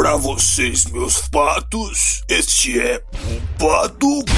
Pra vocês, meus patos, este é o Paducast.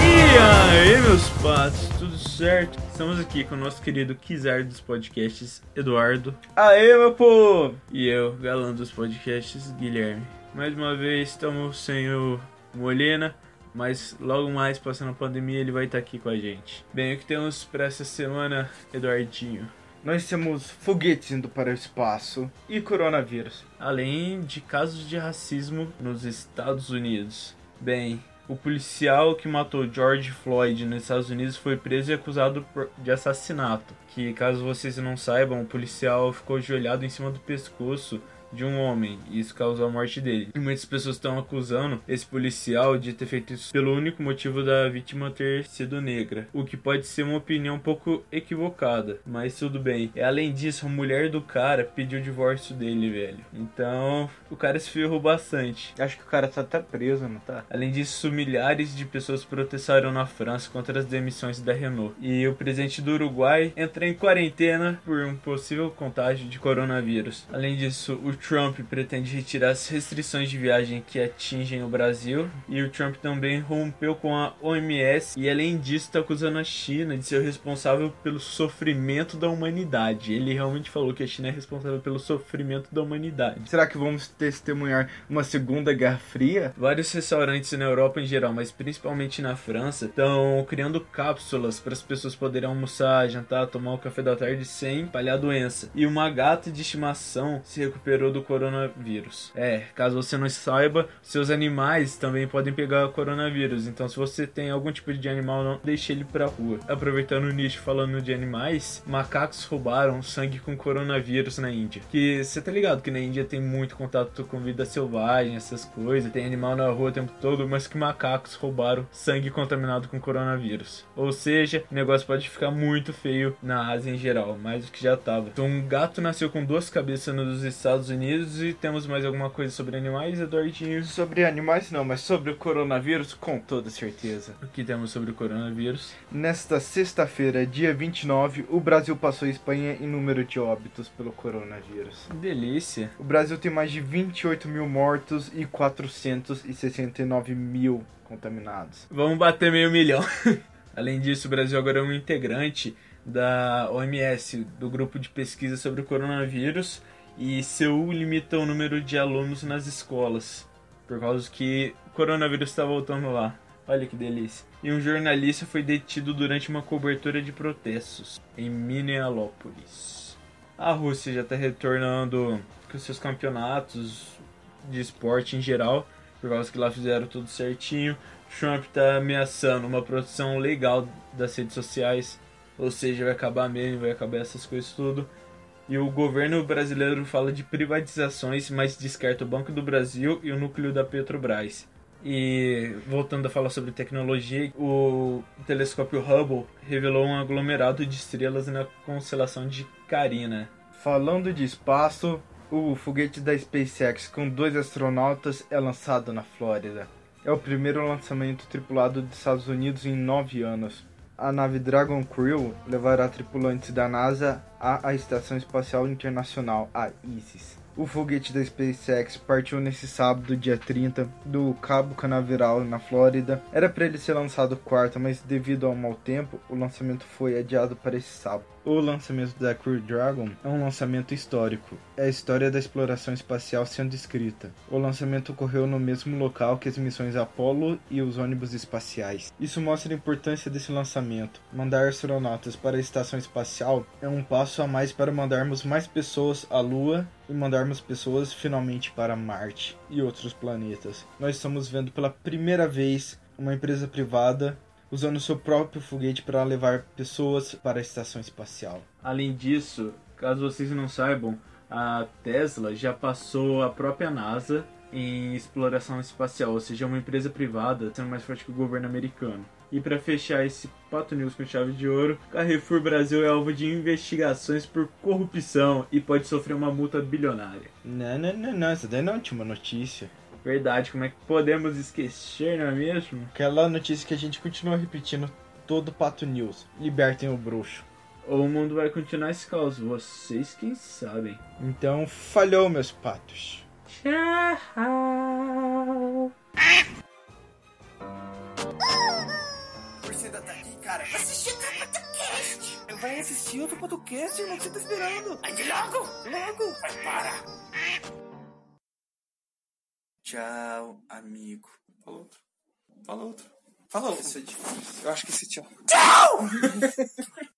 E aí, meus patos, tudo certo? Estamos aqui com o nosso querido Kizar dos podcasts, Eduardo. Aê, meu povo! E eu, galã dos podcasts, Guilherme. Mais uma vez estamos sem o Molina, mas logo mais, passando a pandemia, ele vai estar aqui com a gente. Bem, o que temos para essa semana, Eduardinho? Nós temos foguetes indo para o espaço e coronavírus. Além de casos de racismo nos Estados Unidos. Bem, o policial que matou George Floyd nos Estados Unidos foi preso e acusado de assassinato. Que, caso vocês não saibam, o policial ficou ajoelhado em cima do pescoço de um homem e isso causou a morte dele. E muitas pessoas estão acusando esse policial de ter feito isso pelo único motivo da vítima ter sido negra, o que pode ser uma opinião um pouco equivocada, mas tudo bem. E além disso, a mulher do cara pediu o divórcio dele, velho. Então, o cara se ferrou bastante. Acho que o cara tá até preso, não tá? Além disso, milhares de pessoas protestaram na França contra as demissões da Renault. E o presidente do Uruguai entra em quarentena por um possível contágio de coronavírus. Além disso, o Trump pretende retirar as restrições de viagem que atingem o Brasil. E o Trump também rompeu com a OMS. E além disso, está acusando a China de ser o responsável pelo sofrimento da humanidade. Ele realmente falou que a China é responsável pelo sofrimento da humanidade. Será que vamos testemunhar uma segunda guerra fria? Vários restaurantes na Europa em geral, mas principalmente na França, estão criando cápsulas para as pessoas poderem almoçar, jantar, tomar o café da tarde sem espalhar doença. E uma gata de estimação se recuperou do coronavírus. É, caso você não saiba, seus animais também podem pegar coronavírus. Então, se você tem algum tipo de animal, não deixe ele pra rua. Aproveitando o nicho falando de animais, macacos roubaram sangue com coronavírus na Índia. Que você tá ligado que na Índia tem muito contato com vida selvagem, essas coisas, tem animal na rua o tempo todo, mas que macacos roubaram sangue contaminado com coronavírus. Ou seja, o negócio pode ficar muito feio na Ásia em geral, mais do que já tava. Então, um gato nasceu com duas cabeças nos Estados Unidos e temos mais alguma coisa sobre animais, Eduardinho? Sobre animais não, mas sobre o coronavírus com toda certeza. O que temos sobre o coronavírus? Nesta sexta-feira, dia 29, o Brasil passou a Espanha em número de óbitos pelo coronavírus. Delícia. O Brasil tem mais de 28 mil mortos e 469 mil contaminados. Vamos bater meio milhão. Além disso, o Brasil agora é um integrante da OMS, do grupo de pesquisa sobre o coronavírus, e Seul limita o número de alunos nas escolas, por causa que o coronavírus está voltando lá. Olha que delícia. E um jornalista foi detido durante uma cobertura de protestos em Minneapolis. A Rússia já está retornando com seus campeonatos de esporte em geral, por causa que lá fizeram tudo certinho. Trump está ameaçando uma produção legal das redes sociais, ou seja, vai acabar mesmo, vai acabar essas coisas tudo. E o governo brasileiro fala de privatizações, mas descarta o Banco do Brasil e o núcleo da Petrobras. E voltando a falar sobre tecnologia, o telescópio Hubble revelou um aglomerado de estrelas na constelação de Carina. Falando de espaço, o foguete da SpaceX com dois astronautas é lançado na Flórida. É o primeiro lançamento tripulado dos Estados Unidos em nove anos. A nave Dragon Crew levará tripulantes da NASA à Estação Espacial Internacional, a ISIS. O foguete da SpaceX partiu nesse sábado, dia 30, do Cabo Canaveral, na Flórida. Era para ele ser lançado quarta, mas devido ao mau tempo, o lançamento foi adiado para esse sábado. O lançamento da Crew Dragon é um lançamento histórico. É a história da exploração espacial sendo escrita. O lançamento ocorreu no mesmo local que as missões Apollo e os ônibus espaciais. Isso mostra a importância desse lançamento. Mandar astronautas para a estação espacial é um passo a mais para mandarmos mais pessoas à Lua e mandarmos pessoas finalmente para Marte e outros planetas. Nós estamos vendo pela primeira vez uma empresa privada usando seu próprio foguete para levar pessoas para a estação espacial. Além disso, caso vocês não saibam, a Tesla já passou a própria NASA em exploração espacial, ou seja, é uma empresa privada sendo mais forte que o governo americano. E para fechar esse Pato News com chave de ouro, Carrefour Brasil é alvo de investigações por corrupção e pode sofrer uma multa bilionária. Não, não, não, não, essa daí não é a última notícia. Verdade, como é que podemos esquecer, não é mesmo? Aquela notícia que a gente continua repetindo todo Pato News. Libertem o bruxo. Ou o mundo vai continuar esse caos, vocês quem sabem. Então, falhou, meus patos. Tchau! Você ainda tá aqui, cara? Vai assistir outro podcast! Vai assistir outro podcast? Não que você tá esperando? Aí logo! Logo! Mas para! Tchau, amigo. Fala outro. Fala outro. Fala outro. Isso é difícil. Eu acho que esse tchau. Tchau!